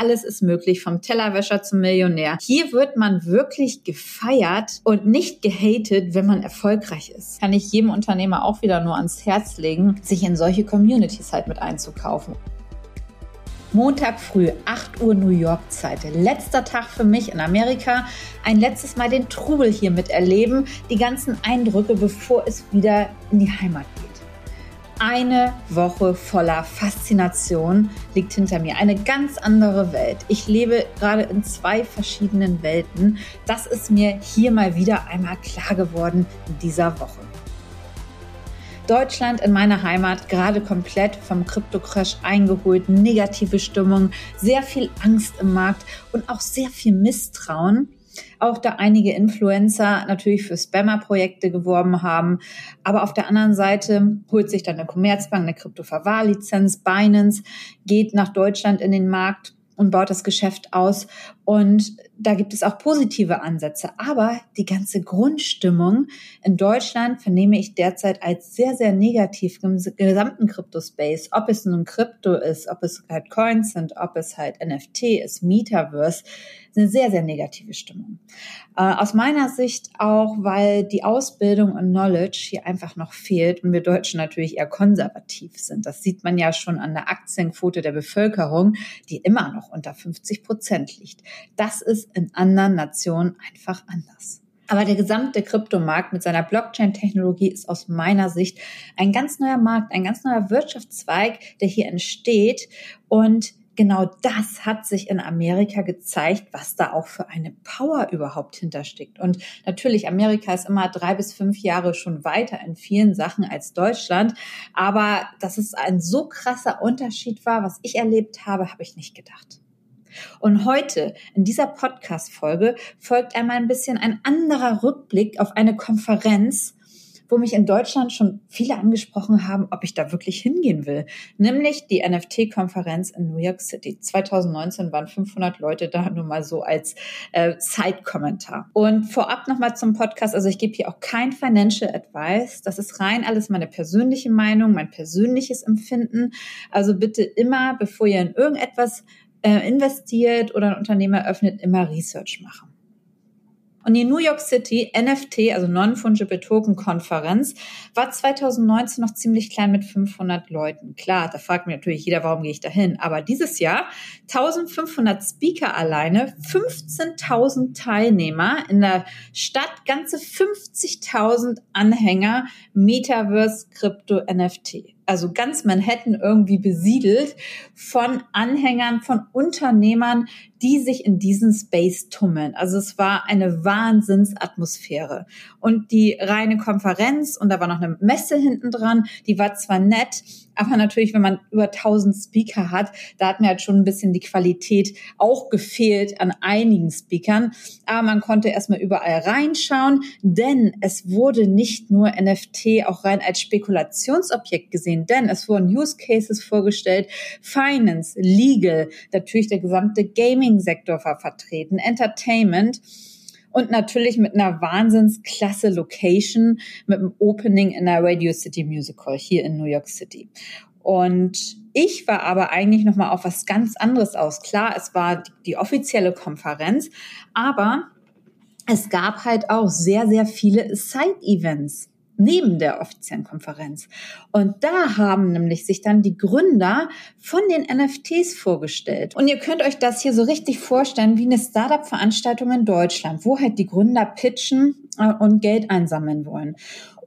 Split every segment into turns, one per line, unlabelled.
alles ist möglich, vom Tellerwäscher zum Millionär. Hier wird man wirklich gefeiert und nicht gehatet, wenn man erfolgreich ist. Kann ich jedem Unternehmer auch wieder nur ans Herz legen, sich in solche Communities halt mit einzukaufen. Montag früh, 8 Uhr New York Zeit. Letzter Tag für mich in Amerika. Ein letztes Mal den Trubel hier miterleben. Die ganzen Eindrücke, bevor es wieder in die Heimat geht. Eine Woche voller Faszination liegt hinter mir. Eine ganz andere Welt. Ich lebe gerade in zwei verschiedenen Welten. Das ist mir hier mal wieder einmal klar geworden in dieser Woche. Deutschland in meiner Heimat gerade komplett vom Krypto-Crash eingeholt, negative Stimmung, sehr viel Angst im Markt und auch sehr viel Misstrauen. Auch da einige Influencer natürlich für Spammer-Projekte geworben haben. Aber auf der anderen Seite holt sich dann eine Commerzbank eine Krypto-Verwahrlizenz. Binance geht nach Deutschland in den Markt und baut das Geschäft aus. Und da gibt es auch positive Ansätze. Aber die ganze Grundstimmung in Deutschland vernehme ich derzeit als sehr, sehr negativ im gesamten Kryptospace. Ob es nun Krypto ist, ob es halt Coins sind, ob es halt NFT ist, Metaverse eine sehr, sehr negative Stimmung. Äh, aus meiner Sicht auch, weil die Ausbildung und Knowledge hier einfach noch fehlt und wir Deutschen natürlich eher konservativ sind. Das sieht man ja schon an der Aktienquote der Bevölkerung, die immer noch unter 50 Prozent liegt. Das ist in anderen Nationen einfach anders. Aber der gesamte Kryptomarkt mit seiner Blockchain-Technologie ist aus meiner Sicht ein ganz neuer Markt, ein ganz neuer Wirtschaftszweig, der hier entsteht und genau das hat sich in Amerika gezeigt, was da auch für eine Power überhaupt hintersteckt. Und natürlich, Amerika ist immer drei bis fünf Jahre schon weiter in vielen Sachen als Deutschland. Aber dass es ein so krasser Unterschied war, was ich erlebt habe, habe ich nicht gedacht. Und heute in dieser Podcast-Folge folgt einmal ein bisschen ein anderer Rückblick auf eine Konferenz, wo mich in Deutschland schon viele angesprochen haben, ob ich da wirklich hingehen will. Nämlich die NFT-Konferenz in New York City. 2019 waren 500 Leute da, nur mal so als äh, Side-Kommentar. Und vorab nochmal zum Podcast. Also ich gebe hier auch kein Financial Advice. Das ist rein alles meine persönliche Meinung, mein persönliches Empfinden. Also bitte immer, bevor ihr in irgendetwas äh, investiert oder ein Unternehmen eröffnet, immer Research machen. Und die New York City NFT, also Non-Fungible Token Konferenz, war 2019 noch ziemlich klein mit 500 Leuten. Klar, da fragt mir natürlich jeder, warum gehe ich da hin? Aber dieses Jahr 1500 Speaker alleine, 15.000 Teilnehmer in der Stadt, ganze 50.000 Anhänger, Metaverse, Krypto, NFT also ganz Manhattan irgendwie besiedelt von Anhängern, von Unternehmern, die sich in diesen Space tummeln. Also es war eine Wahnsinnsatmosphäre. Und die reine Konferenz, und da war noch eine Messe hinten dran, die war zwar nett, aber natürlich, wenn man über 1000 Speaker hat, da hat mir halt schon ein bisschen die Qualität auch gefehlt an einigen Speakern. Aber man konnte erstmal überall reinschauen, denn es wurde nicht nur NFT auch rein als Spekulationsobjekt gesehen, denn es wurden Use Cases vorgestellt, Finance, Legal, natürlich der gesamte Gaming-Sektor war vertreten, Entertainment und natürlich mit einer wahnsinnsklasse Location, mit dem Opening in der Radio City Musical hier in New York City. Und ich war aber eigentlich noch mal auf was ganz anderes aus. Klar, es war die offizielle Konferenz, aber es gab halt auch sehr, sehr viele Side-Events neben der offiziellen Konferenz. Und da haben nämlich sich dann die Gründer von den NFTs vorgestellt. Und ihr könnt euch das hier so richtig vorstellen wie eine Startup-Veranstaltung in Deutschland, wo halt die Gründer pitchen äh, und Geld einsammeln wollen.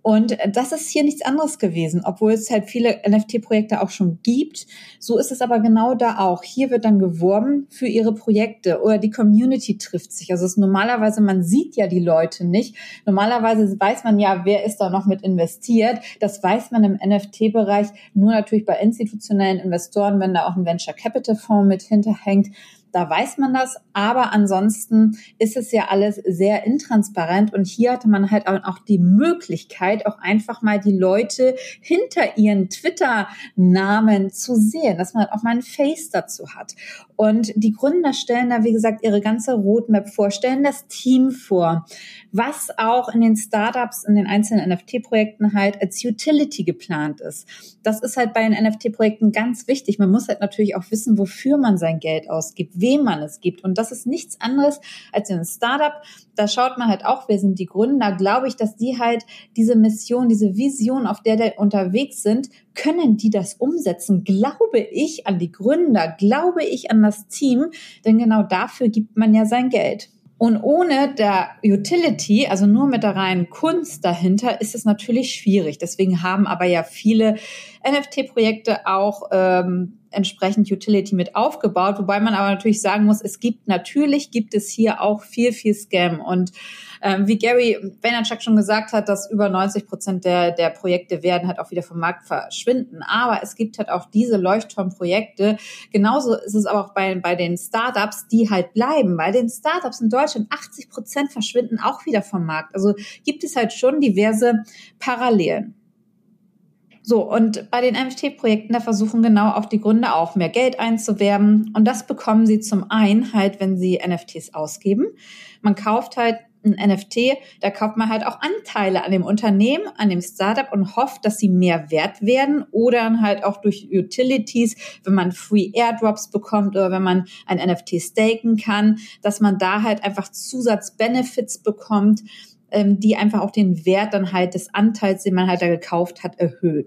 Und das ist hier nichts anderes gewesen, obwohl es halt viele NFT-Projekte auch schon gibt. So ist es aber genau da auch. Hier wird dann geworben für ihre Projekte oder die Community trifft sich. Also es ist normalerweise, man sieht ja die Leute nicht. Normalerweise weiß man ja, wer ist da noch mit investiert. Das weiß man im NFT-Bereich nur natürlich bei institutionellen Investoren, wenn da auch ein Venture Capital Fonds mit hinterhängt da weiß man das, aber ansonsten ist es ja alles sehr intransparent und hier hatte man halt auch die Möglichkeit, auch einfach mal die Leute hinter ihren Twitter-Namen zu sehen, dass man auch mal ein Face dazu hat. Und die Gründer stellen da, wie gesagt, ihre ganze Roadmap vor, stellen das Team vor, was auch in den Startups, in den einzelnen NFT-Projekten halt als Utility geplant ist. Das ist halt bei den NFT-Projekten ganz wichtig. Man muss halt natürlich auch wissen, wofür man sein Geld ausgibt wem man es gibt. Und das ist nichts anderes als ein Startup. Da schaut man halt auch, wer sind die Gründer. Glaube ich, dass die halt diese Mission, diese Vision, auf der die unterwegs sind, können die das umsetzen? Glaube ich an die Gründer? Glaube ich an das Team? Denn genau dafür gibt man ja sein Geld. Und ohne der Utility, also nur mit der reinen Kunst dahinter, ist es natürlich schwierig. Deswegen haben aber ja viele NFT-Projekte auch ähm, entsprechend Utility mit aufgebaut, wobei man aber natürlich sagen muss, es gibt natürlich gibt es hier auch viel viel Scam und ähm, wie Gary Vaynerchuk schon gesagt hat, dass über 90 Prozent der der Projekte werden halt auch wieder vom Markt verschwinden. Aber es gibt halt auch diese Leuchtturmprojekte. Genauso ist es aber auch bei bei den Startups, die halt bleiben. Bei den Startups in Deutschland 80 Prozent verschwinden auch wieder vom Markt. Also gibt es halt schon diverse Parallelen. So, und bei den NFT-Projekten, da versuchen genau auch die Gründer auch mehr Geld einzuwerben. Und das bekommen sie zum einen halt, wenn sie NFTs ausgeben. Man kauft halt ein NFT, da kauft man halt auch Anteile an dem Unternehmen, an dem Startup und hofft, dass sie mehr wert werden oder halt auch durch Utilities, wenn man Free Airdrops bekommt oder wenn man ein NFT staken kann, dass man da halt einfach Zusatzbenefits bekommt ähm, die einfach auch den Wert dann halt des Anteils, den man halt da gekauft hat, erhöhen.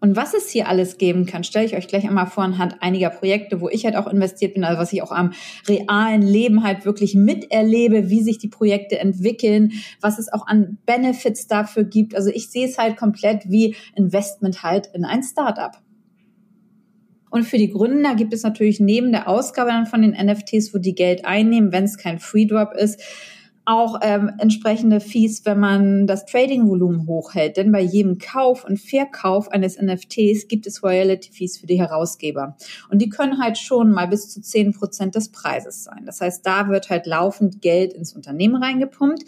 Und was es hier alles geben kann, stelle ich euch gleich einmal vor anhand einiger Projekte, wo ich halt auch investiert bin, also was ich auch am realen Leben halt wirklich miterlebe, wie sich die Projekte entwickeln, was es auch an Benefits dafür gibt. Also ich sehe es halt komplett wie Investment halt in ein Startup. Und für die Gründer gibt es natürlich neben der Ausgabe dann von den NFTs, wo die Geld einnehmen, wenn es kein Free Drop ist, auch ähm, entsprechende Fees, wenn man das Trading-Volumen hochhält. Denn bei jedem Kauf und Verkauf eines NFTs gibt es Royalty-Fees für die Herausgeber. Und die können halt schon mal bis zu zehn Prozent des Preises sein. Das heißt, da wird halt laufend Geld ins Unternehmen reingepumpt.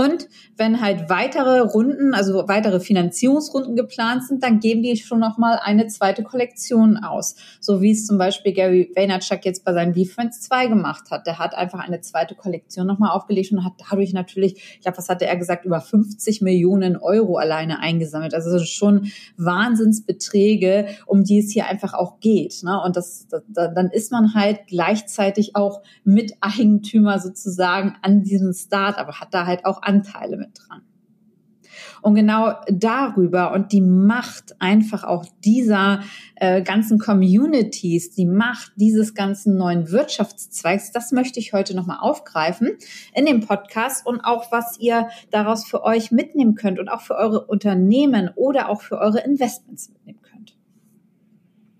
Und wenn halt weitere Runden, also weitere Finanzierungsrunden geplant sind, dann geben die schon nochmal eine zweite Kollektion aus. So wie es zum Beispiel Gary Vaynerchuk jetzt bei seinen V-Friends 2 gemacht hat. Der hat einfach eine zweite Kollektion nochmal aufgelegt und hat dadurch natürlich, ich glaube, was hatte er gesagt, über 50 Millionen Euro alleine eingesammelt. Also schon Wahnsinnsbeträge, um die es hier einfach auch geht. Ne? Und das, das, dann ist man halt gleichzeitig auch Miteigentümer sozusagen an diesem Start, aber hat da halt auch Anteile mit dran. Und genau darüber und die Macht einfach auch dieser äh, ganzen Communities, die Macht dieses ganzen neuen Wirtschaftszweigs, das möchte ich heute nochmal aufgreifen in dem Podcast und auch, was ihr daraus für euch mitnehmen könnt und auch für eure Unternehmen oder auch für eure Investments mitnehmen könnt.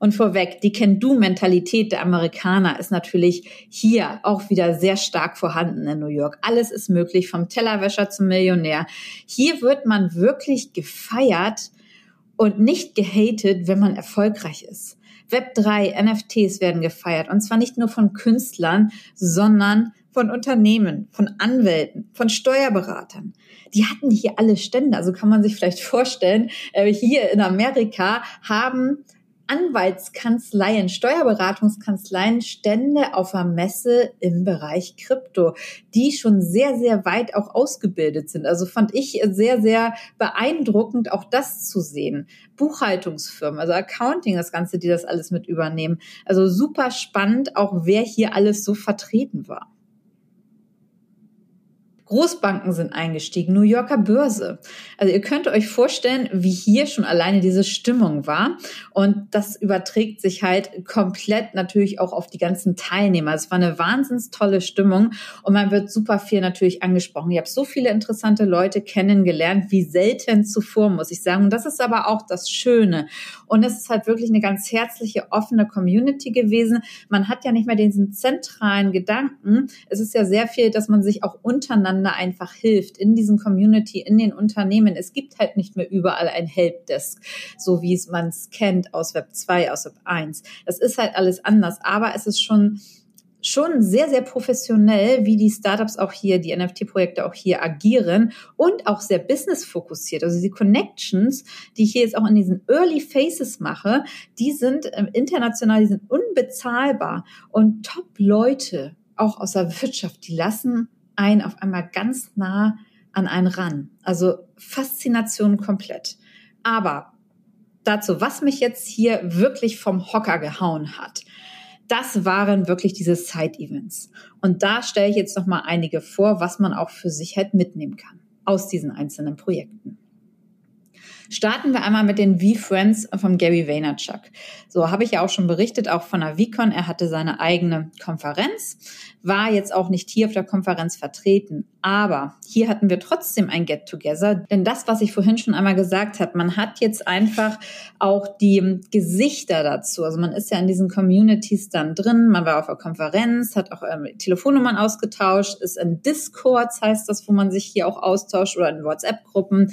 Und vorweg, die Can-Do-Mentalität der Amerikaner ist natürlich hier auch wieder sehr stark vorhanden in New York. Alles ist möglich, vom Tellerwäscher zum Millionär. Hier wird man wirklich gefeiert und nicht gehatet, wenn man erfolgreich ist. Web 3, NFTs werden gefeiert. Und zwar nicht nur von Künstlern, sondern von Unternehmen, von Anwälten, von Steuerberatern. Die hatten hier alle Stände. Also kann man sich vielleicht vorstellen, äh, hier in Amerika haben Anwaltskanzleien, Steuerberatungskanzleien Stände auf der Messe im Bereich Krypto, die schon sehr, sehr weit auch ausgebildet sind. Also fand ich sehr, sehr beeindruckend, auch das zu sehen. Buchhaltungsfirmen, also Accounting, das Ganze, die das alles mit übernehmen. Also super spannend, auch wer hier alles so vertreten war. Großbanken sind eingestiegen, New Yorker Börse. Also ihr könnt euch vorstellen, wie hier schon alleine diese Stimmung war. Und das überträgt sich halt komplett natürlich auch auf die ganzen Teilnehmer. Es war eine wahnsinns tolle Stimmung und man wird super viel natürlich angesprochen. Ich habe so viele interessante Leute kennengelernt, wie selten zuvor, muss ich sagen. Und das ist aber auch das Schöne. Und es ist halt wirklich eine ganz herzliche, offene Community gewesen. Man hat ja nicht mehr diesen zentralen Gedanken. Es ist ja sehr viel, dass man sich auch untereinander miteinander einfach hilft in diesen Community, in den Unternehmen. Es gibt halt nicht mehr überall ein Helpdesk, so wie es man es kennt aus Web 2, aus Web 1. Das ist halt alles anders, aber es ist schon schon sehr, sehr professionell, wie die Startups auch hier, die NFT-Projekte auch hier agieren und auch sehr business-fokussiert. Also die Connections, die ich hier jetzt auch in diesen Early Phases mache, die sind ähm, international, die sind unbezahlbar und Top-Leute auch aus der Wirtschaft, die lassen einen auf einmal ganz nah an einen ran. Also Faszination komplett. Aber dazu, was mich jetzt hier wirklich vom Hocker gehauen hat. das waren wirklich diese Side-Events. Und da stelle ich jetzt noch mal einige vor, was man auch für sich halt mitnehmen kann aus diesen einzelnen Projekten. Starten wir einmal mit den V-Friends vom Gary Vaynerchuk. So habe ich ja auch schon berichtet, auch von der VCon. Er hatte seine eigene Konferenz, war jetzt auch nicht hier auf der Konferenz vertreten. Aber hier hatten wir trotzdem ein Get-Together. Denn das, was ich vorhin schon einmal gesagt habe, man hat jetzt einfach auch die Gesichter dazu. Also man ist ja in diesen Communities dann drin. Man war auf der Konferenz, hat auch ähm, Telefonnummern ausgetauscht, ist in Discords, heißt das, wo man sich hier auch austauscht oder in WhatsApp-Gruppen.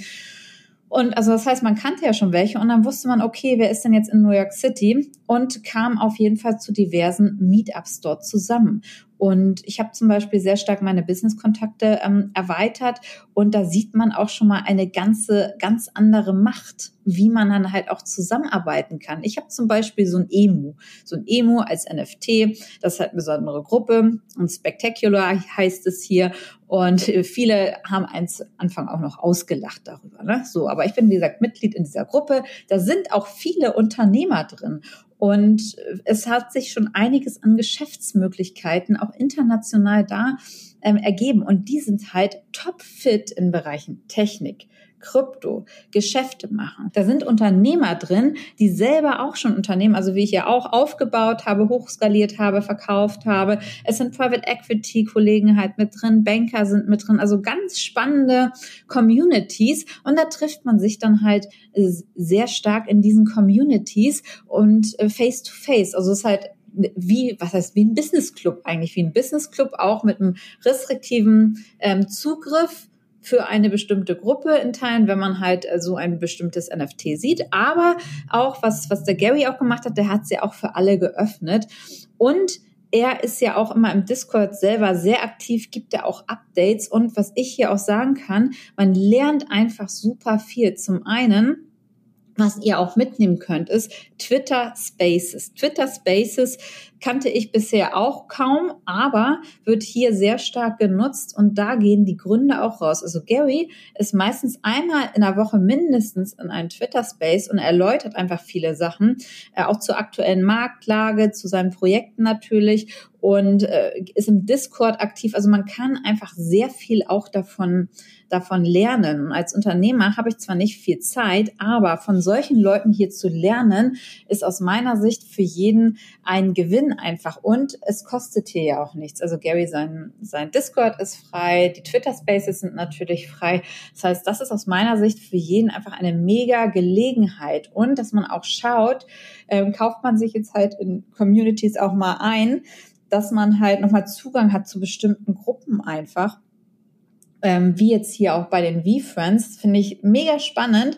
Und also das heißt, man kannte ja schon welche und dann wusste man, okay, wer ist denn jetzt in New York City und kam auf jeden Fall zu diversen Meetups dort zusammen. Und ich habe zum Beispiel sehr stark meine Business-Kontakte ähm, erweitert und da sieht man auch schon mal eine ganze, ganz andere Macht, wie man dann halt auch zusammenarbeiten kann. Ich habe zum Beispiel so ein Emu, so ein Emu als NFT, das ist halt eine besondere Gruppe und Spectacular heißt es hier und viele haben eins Anfang auch noch ausgelacht darüber. Ne? So, aber ich bin wie gesagt Mitglied in dieser Gruppe. Da sind auch viele Unternehmer drin und es hat sich schon einiges an Geschäftsmöglichkeiten auch international da ähm, ergeben. Und die sind halt topfit in Bereichen Technik, Krypto, Geschäfte machen. Da sind Unternehmer drin, die selber auch schon Unternehmen, also wie ich ja auch aufgebaut habe, hochskaliert habe, verkauft habe. Es sind Private Equity Kollegen halt mit drin, Banker sind mit drin, also ganz spannende Communities und da trifft man sich dann halt sehr stark in diesen Communities und äh, face to face. Also es ist halt wie, was heißt, wie ein Business Club eigentlich, wie ein Business Club auch mit einem restriktiven ähm, Zugriff für eine bestimmte Gruppe in Teilen, wenn man halt äh, so ein bestimmtes NFT sieht. Aber auch, was, was der Gary auch gemacht hat, der hat sie auch für alle geöffnet. Und er ist ja auch immer im Discord selber sehr aktiv, gibt ja auch Updates. Und was ich hier auch sagen kann, man lernt einfach super viel. Zum einen, was ihr auch mitnehmen könnt, ist Twitter Spaces. Twitter Spaces kannte ich bisher auch kaum, aber wird hier sehr stark genutzt und da gehen die Gründe auch raus. Also Gary ist meistens einmal in der Woche mindestens in einem Twitter Space und erläutert einfach viele Sachen, äh, auch zur aktuellen Marktlage, zu seinen Projekten natürlich und äh, ist im Discord aktiv. Also man kann einfach sehr viel auch davon davon lernen. Und als Unternehmer habe ich zwar nicht viel Zeit, aber von solchen Leuten hier zu lernen, ist aus meiner Sicht für jeden ein Gewinn einfach. Und es kostet hier ja auch nichts. Also Gary, sein, sein Discord ist frei, die Twitter Spaces sind natürlich frei. Das heißt, das ist aus meiner Sicht für jeden einfach eine mega Gelegenheit. Und dass man auch schaut, ähm, kauft man sich jetzt halt in Communities auch mal ein, dass man halt nochmal Zugang hat zu bestimmten Gruppen einfach. Ähm, wie jetzt hier auch bei den V-Friends, finde ich mega spannend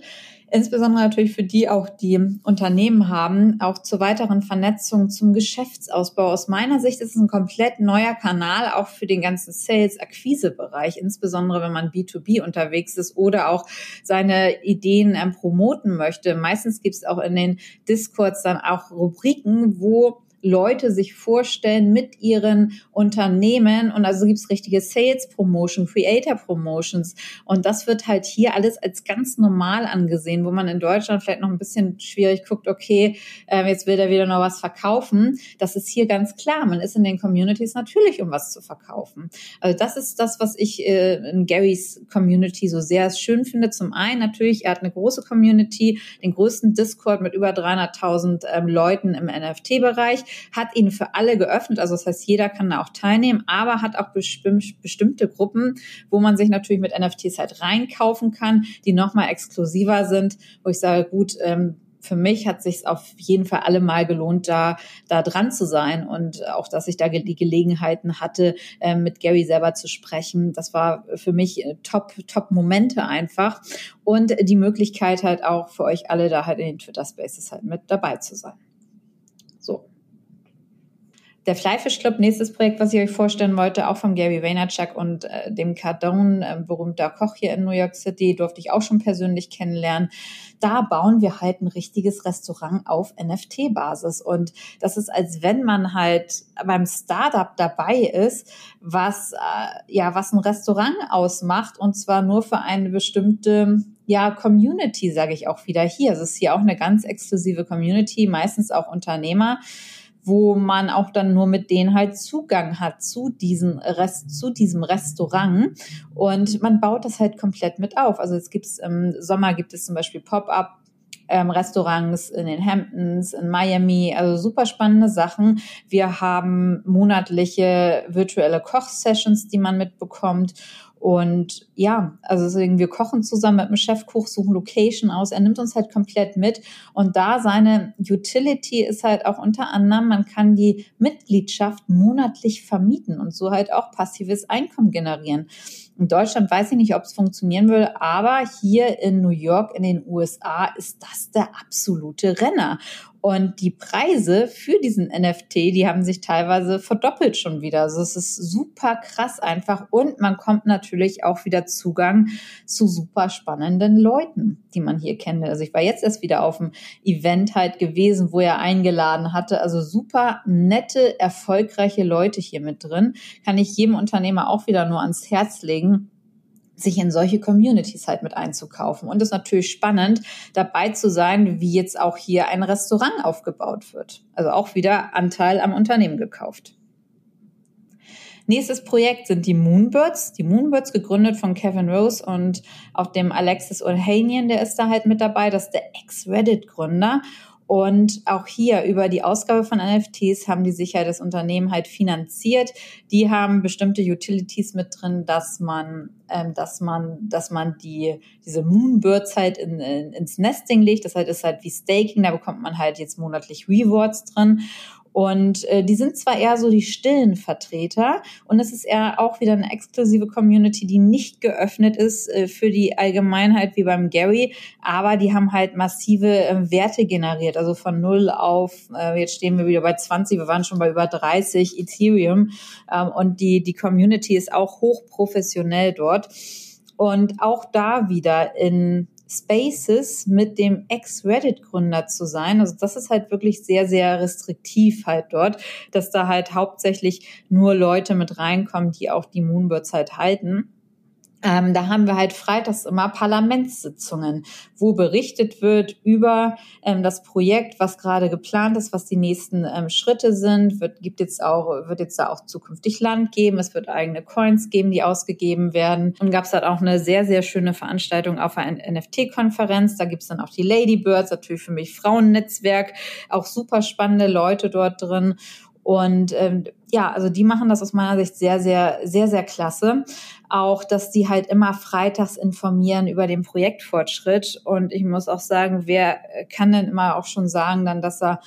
insbesondere natürlich für die auch, die Unternehmen haben, auch zur weiteren Vernetzung, zum Geschäftsausbau. Aus meiner Sicht ist es ein komplett neuer Kanal, auch für den ganzen Sales-Akquise-Bereich, insbesondere wenn man B2B unterwegs ist oder auch seine Ideen ähm, promoten möchte. Meistens gibt es auch in den Discords dann auch Rubriken, wo Leute sich vorstellen mit ihren Unternehmen. Und also gibt es richtige Sales Promotion, Creator Promotions. Und das wird halt hier alles als ganz normal angesehen, wo man in Deutschland vielleicht noch ein bisschen schwierig guckt, okay, äh, jetzt will er wieder noch was verkaufen. Das ist hier ganz klar. Man ist in den Communities natürlich, um was zu verkaufen. Also das ist das, was ich äh, in Garys Community so sehr schön finde. Zum einen natürlich, er hat eine große Community, den größten Discord mit über 300.000 ähm, Leuten im NFT-Bereich hat ihn für alle geöffnet. Also das heißt, jeder kann da auch teilnehmen, aber hat auch bestimmte Gruppen, wo man sich natürlich mit NFTs halt reinkaufen kann, die nochmal exklusiver sind, wo ich sage, gut, ähm, für mich hat sich auf jeden Fall alle mal gelohnt, da, da dran zu sein und auch, dass ich da die Gelegenheiten hatte, äh, mit Gary selber zu sprechen. Das war für mich äh, top, top Momente einfach und die Möglichkeit halt auch für euch alle da halt in den Twitter Spaces halt mit dabei zu sein. Der Flyfish Club, nächstes Projekt, was ich euch vorstellen wollte, auch von Gary Vaynerchuk und äh, dem Cardone, äh, berühmter Koch hier in New York City, durfte ich auch schon persönlich kennenlernen. Da bauen wir halt ein richtiges Restaurant auf NFT-Basis. Und das ist, als wenn man halt beim Startup dabei ist, was, äh, ja, was ein Restaurant ausmacht und zwar nur für eine bestimmte ja, Community, sage ich auch wieder hier. Es ist hier auch eine ganz exklusive Community, meistens auch Unternehmer wo man auch dann nur mit denen halt Zugang hat zu diesem Rest, zu diesem Restaurant. Und man baut das halt komplett mit auf. Also es gibt im Sommer gibt es zum Beispiel Pop-up ähm, Restaurants in den Hamptons, in Miami, also super spannende Sachen. Wir haben monatliche virtuelle Kochsessions, die man mitbekommt. Und ja, also deswegen, wir kochen zusammen mit dem Chefkoch, suchen Location aus. Er nimmt uns halt komplett mit. Und da seine Utility ist halt auch unter anderem, man kann die Mitgliedschaft monatlich vermieten und so halt auch passives Einkommen generieren. In Deutschland weiß ich nicht, ob es funktionieren will, aber hier in New York, in den USA, ist das der absolute Renner. Und die Preise für diesen NFT, die haben sich teilweise verdoppelt schon wieder. Also es ist super krass einfach. Und man kommt natürlich auch wieder Zugang zu super spannenden Leuten, die man hier kennt. Also ich war jetzt erst wieder auf dem Event halt gewesen, wo er eingeladen hatte. Also super nette, erfolgreiche Leute hier mit drin. Kann ich jedem Unternehmer auch wieder nur ans Herz legen sich in solche Communities halt mit einzukaufen. Und es ist natürlich spannend, dabei zu sein, wie jetzt auch hier ein Restaurant aufgebaut wird. Also auch wieder Anteil am Unternehmen gekauft. Nächstes Projekt sind die Moonbirds. Die Moonbirds gegründet von Kevin Rose und auch dem Alexis Ohanian, der ist da halt mit dabei. Das ist der Ex-Reddit-Gründer. Und auch hier über die Ausgabe von NFTs haben die sich ja das Unternehmen halt finanziert. Die haben bestimmte Utilities mit drin, dass man, ähm, dass man, dass man die diese Moonbirds halt in, in, ins Nesting legt. Das halt ist halt wie Staking. Da bekommt man halt jetzt monatlich Rewards drin. Und äh, die sind zwar eher so die stillen Vertreter und es ist eher auch wieder eine exklusive Community, die nicht geöffnet ist äh, für die Allgemeinheit wie beim Gary, aber die haben halt massive äh, Werte generiert, also von null auf, äh, jetzt stehen wir wieder bei 20, wir waren schon bei über 30 Ethereum ähm, und die, die Community ist auch hochprofessionell dort. Und auch da wieder in Spaces mit dem Ex-Reddit-Gründer zu sein. Also das ist halt wirklich sehr, sehr restriktiv halt dort, dass da halt hauptsächlich nur Leute mit reinkommen, die auch die Moonbirds halt halten. Ähm, da haben wir halt freitags immer Parlamentssitzungen, wo berichtet wird über ähm, das Projekt, was gerade geplant ist, was die nächsten ähm, Schritte sind. Wird, gibt jetzt auch, wird jetzt da auch zukünftig Land geben. Es wird eigene Coins geben, die ausgegeben werden. Und gab es halt auch eine sehr, sehr schöne Veranstaltung auf einer NFT-Konferenz. Da gibt's dann auch die Ladybirds, natürlich für mich Frauennetzwerk, auch super spannende Leute dort drin. Und ähm, ja, also die machen das aus meiner Sicht sehr, sehr, sehr, sehr klasse. Auch, dass die halt immer freitags informieren über den Projektfortschritt. Und ich muss auch sagen, wer kann denn immer auch schon sagen, dann, dass er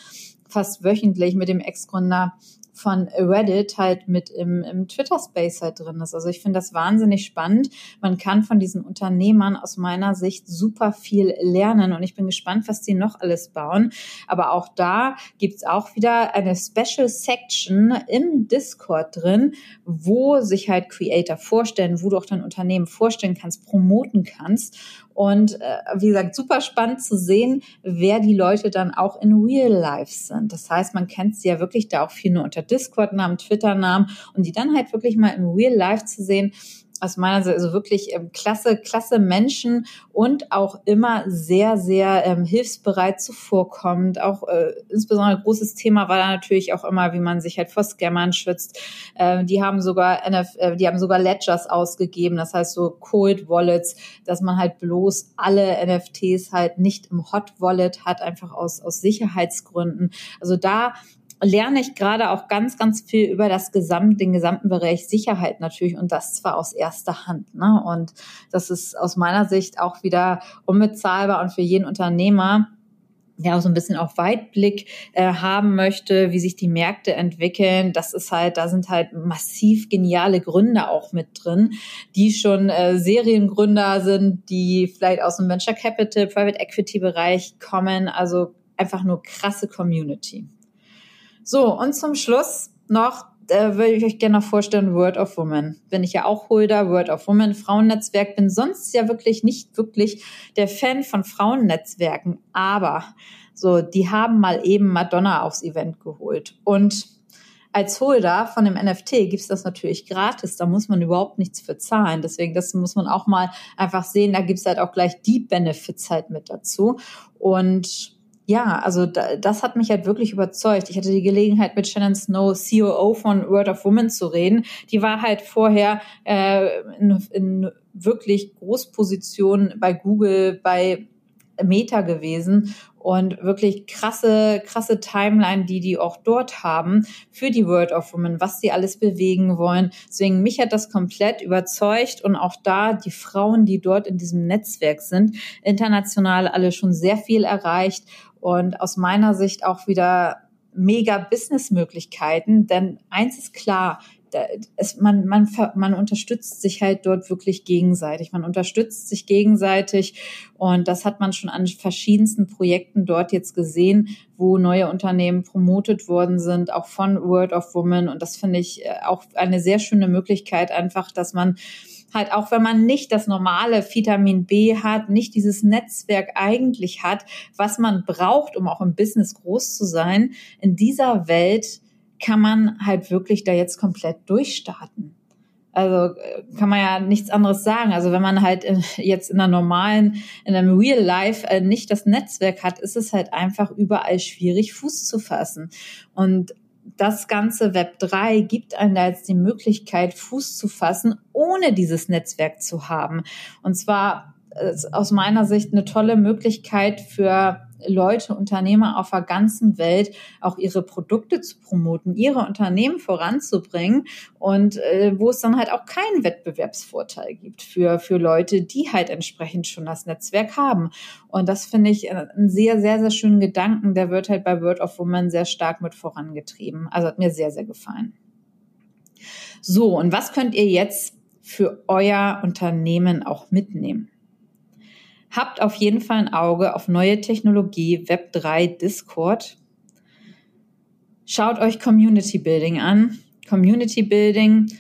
fast wöchentlich mit dem Ex-Gründer von Reddit halt mit im, im Twitter-Space halt drin ist. Also ich finde das wahnsinnig spannend. Man kann von diesen Unternehmern aus meiner Sicht super viel lernen und ich bin gespannt, was die noch alles bauen. Aber auch da gibt's auch wieder eine Special Section im Discord drin, wo sich halt Creator vorstellen, wo du auch dein Unternehmen vorstellen kannst, promoten kannst. Und äh, wie gesagt, super spannend zu sehen, wer die Leute dann auch in Real Life sind. Das heißt, man kennt sie ja wirklich da auch viel nur unter Discord-Namen, Twitter-Namen und die dann halt wirklich mal in Real Life zu sehen, aus meiner Sicht also wirklich ähm, klasse, klasse Menschen und auch immer sehr, sehr ähm, hilfsbereit zuvorkommend. Auch äh, insbesondere großes Thema war da natürlich auch immer, wie man sich halt vor Scammern schützt. Äh, die haben sogar NF, äh, die haben sogar Ledgers ausgegeben, das heißt so Cold Wallets, dass man halt bloß alle NFTs halt nicht im Hot Wallet hat, einfach aus, aus Sicherheitsgründen. Also da lerne ich gerade auch ganz, ganz viel über das Gesamt, den gesamten Bereich Sicherheit natürlich und das zwar aus erster Hand. Ne? Und das ist aus meiner Sicht auch wieder unbezahlbar und für jeden Unternehmer, der auch so ein bisschen auch Weitblick äh, haben möchte, wie sich die Märkte entwickeln. Das ist halt, da sind halt massiv geniale Gründer auch mit drin, die schon äh, Seriengründer sind, die vielleicht aus dem Venture Capital, Private Equity Bereich kommen. Also einfach nur krasse Community. So, und zum Schluss noch äh, würde ich euch gerne noch vorstellen, Word of Woman. Bin ich ja auch Holder, Word of Woman, Frauennetzwerk. Bin sonst ja wirklich nicht wirklich der Fan von Frauennetzwerken. Aber so, die haben mal eben Madonna aufs Event geholt. Und als Holder von dem NFT gibt's das natürlich gratis. Da muss man überhaupt nichts für zahlen. Deswegen, das muss man auch mal einfach sehen. Da gibt's halt auch gleich die Benefits halt mit dazu. Und ja, also da, das hat mich halt wirklich überzeugt. Ich hatte die Gelegenheit, mit Shannon Snow, COO von Word of Women, zu reden. Die war halt vorher äh, in, in wirklich Großpositionen bei Google, bei Meta gewesen und wirklich krasse, krasse Timeline, die die auch dort haben für die World of Women, was sie alles bewegen wollen. Deswegen mich hat das komplett überzeugt und auch da die Frauen, die dort in diesem Netzwerk sind, international alle schon sehr viel erreicht und aus meiner Sicht auch wieder mega Businessmöglichkeiten, denn eins ist klar, es, man, man, man unterstützt sich halt dort wirklich gegenseitig. Man unterstützt sich gegenseitig und das hat man schon an verschiedensten Projekten dort jetzt gesehen, wo neue Unternehmen promotet worden sind, auch von World of Women. Und das finde ich äh, auch eine sehr schöne Möglichkeit, einfach, dass man halt auch wenn man nicht das normale Vitamin B hat, nicht dieses Netzwerk eigentlich hat, was man braucht, um auch im Business groß zu sein, in dieser Welt kann man halt wirklich da jetzt komplett durchstarten. Also äh, kann man ja nichts anderes sagen. Also wenn man halt jetzt in einer normalen, in einem Real Life äh, nicht das Netzwerk hat, ist es halt einfach überall schwierig, Fuß zu fassen. Und das ganze Web 3 gibt einem da jetzt die Möglichkeit, Fuß zu fassen, ohne dieses Netzwerk zu haben. Und zwar äh, aus meiner Sicht eine tolle Möglichkeit für Leute, Unternehmer auf der ganzen Welt auch ihre Produkte zu promoten, ihre Unternehmen voranzubringen und äh, wo es dann halt auch keinen Wettbewerbsvorteil gibt für, für Leute, die halt entsprechend schon das Netzwerk haben. Und das finde ich äh, einen sehr, sehr, sehr schönen Gedanken. Der wird halt bei Word of Woman sehr stark mit vorangetrieben. Also hat mir sehr, sehr gefallen. So, und was könnt ihr jetzt für euer Unternehmen auch mitnehmen? Habt auf jeden Fall ein Auge auf neue Technologie, Web3, Discord. Schaut euch Community Building an. Community Building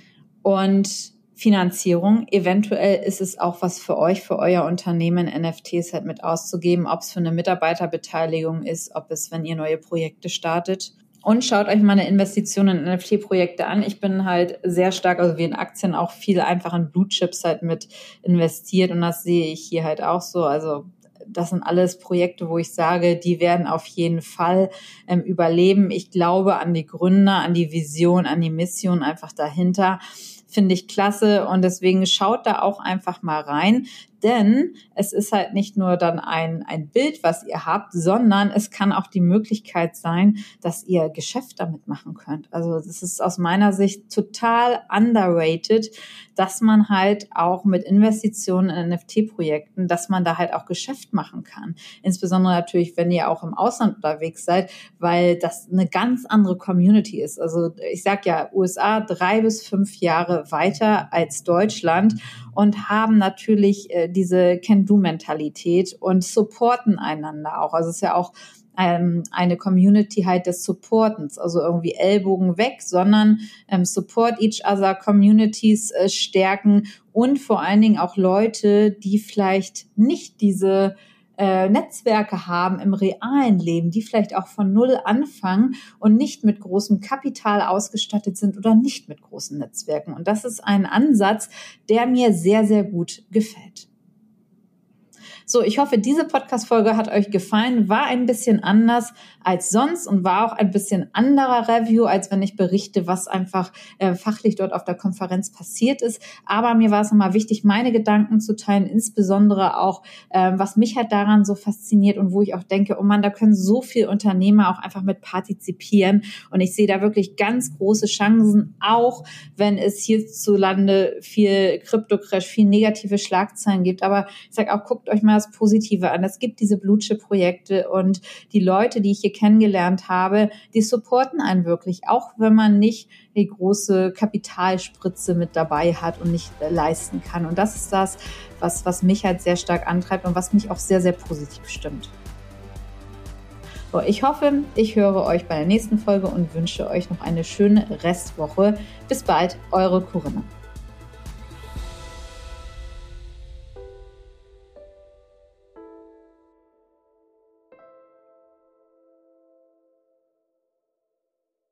und Finanzierung. Eventuell ist es auch was für euch, für euer Unternehmen, NFTs halt mit auszugeben, ob es für eine Mitarbeiterbeteiligung ist, ob es, wenn ihr neue Projekte startet. Und schaut euch meine Investitionen in NFT-Projekte an. Ich bin halt sehr stark, also wie in Aktien auch viel einfach in Blue Chips halt mit investiert und das sehe ich hier halt auch so. Also das sind alles Projekte, wo ich sage, die werden auf jeden Fall ähm, überleben. Ich glaube an die Gründer, an die Vision, an die Mission einfach dahinter finde ich klasse und deswegen schaut da auch einfach mal rein denn es ist halt nicht nur dann ein, ein Bild, was ihr habt, sondern es kann auch die Möglichkeit sein, dass ihr Geschäft damit machen könnt. Also das ist aus meiner Sicht total underrated, dass man halt auch mit Investitionen in NFT-Projekten, dass man da halt auch Geschäft machen kann. Insbesondere natürlich, wenn ihr auch im Ausland unterwegs seid, weil das eine ganz andere Community ist. Also ich sag ja, USA drei bis fünf Jahre weiter als Deutschland und haben natürlich äh, diese Can-Do-Mentalität und supporten einander auch. Also es ist ja auch ähm, eine Community halt des Supportens, also irgendwie Ellbogen weg, sondern ähm, Support each other, Communities äh, stärken und vor allen Dingen auch Leute, die vielleicht nicht diese äh, Netzwerke haben im realen Leben, die vielleicht auch von Null anfangen und nicht mit großem Kapital ausgestattet sind oder nicht mit großen Netzwerken. Und das ist ein Ansatz, der mir sehr, sehr gut gefällt. So, ich hoffe, diese Podcast-Folge hat euch gefallen, war ein bisschen anders als sonst und war auch ein bisschen anderer Review, als wenn ich berichte, was einfach äh, fachlich dort auf der Konferenz passiert ist. Aber mir war es nochmal wichtig, meine Gedanken zu teilen, insbesondere auch, äh, was mich halt daran so fasziniert und wo ich auch denke, oh man, da können so viele Unternehmer auch einfach mit partizipieren. Und ich sehe da wirklich ganz große Chancen, auch wenn es hierzulande viel Krypto-Crash, viel negative Schlagzeilen gibt. Aber ich sage auch, guckt euch mal das Positive an. Es gibt diese Blue-Chip-Projekte und die Leute, die ich hier kennengelernt habe, die supporten einen wirklich, auch wenn man nicht die große Kapitalspritze mit dabei hat und nicht äh, leisten kann. Und das ist das, was, was mich halt sehr stark antreibt und was mich auch sehr, sehr positiv stimmt. Ich hoffe, ich höre euch bei der nächsten Folge und wünsche euch noch eine schöne Restwoche. Bis bald, eure Corinna.